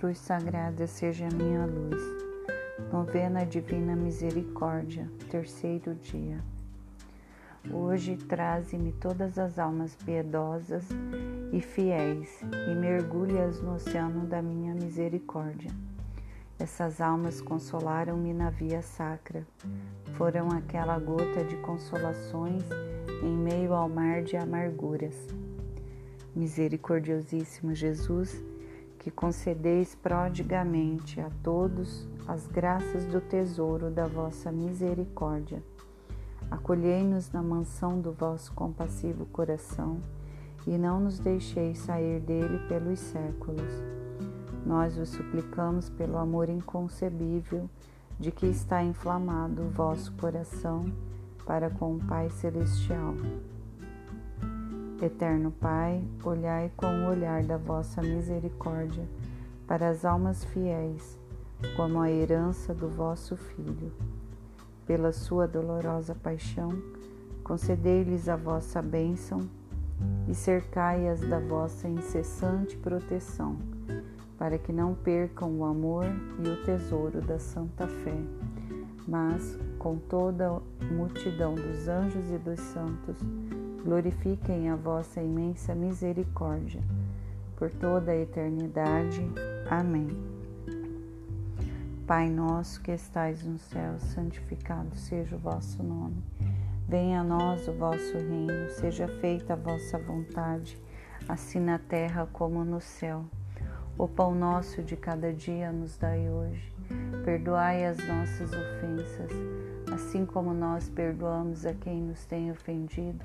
cruz sagrada seja a minha luz. Novena Divina Misericórdia, terceiro dia. Hoje traze-me todas as almas piedosas e fiéis e mergulhe-as no oceano da minha misericórdia. Essas almas consolaram-me na via sacra. Foram aquela gota de consolações em meio ao mar de amarguras. Misericordiosíssimo Jesus, que concedeis prodigamente a todos as graças do tesouro da vossa misericórdia. Acolhei-nos na mansão do vosso compassivo coração e não nos deixeis sair dele pelos séculos. Nós vos suplicamos pelo amor inconcebível de que está inflamado o vosso coração para com o Pai Celestial. Eterno Pai, olhai com o olhar da vossa misericórdia para as almas fiéis, como a herança do vosso Filho. Pela sua dolorosa paixão, concedei-lhes a vossa bênção e cercai-as da vossa incessante proteção, para que não percam o amor e o tesouro da santa fé, mas, com toda a multidão dos anjos e dos santos, glorifiquem a vossa imensa misericórdia por toda a eternidade. Amém. Pai nosso que estais no céu, santificado seja o vosso nome. Venha a nós o vosso reino, seja feita a vossa vontade, assim na terra como no céu. O pão nosso de cada dia nos dai hoje. Perdoai as nossas ofensas, assim como nós perdoamos a quem nos tem ofendido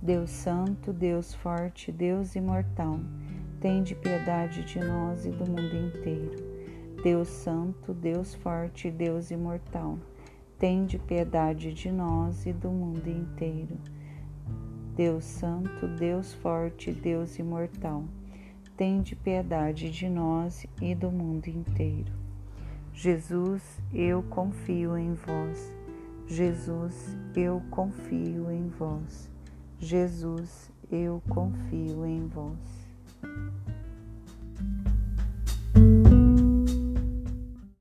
Deus Santo, Deus Forte, Deus Imortal, tende piedade de nós e do mundo inteiro. Deus Santo, Deus Forte, Deus Imortal, tende piedade de nós e do mundo inteiro. Deus Santo, Deus Forte, Deus Imortal, tende piedade de nós e do mundo inteiro. Jesus, eu confio em vós. Jesus, eu confio em vós. Jesus, eu confio em vós.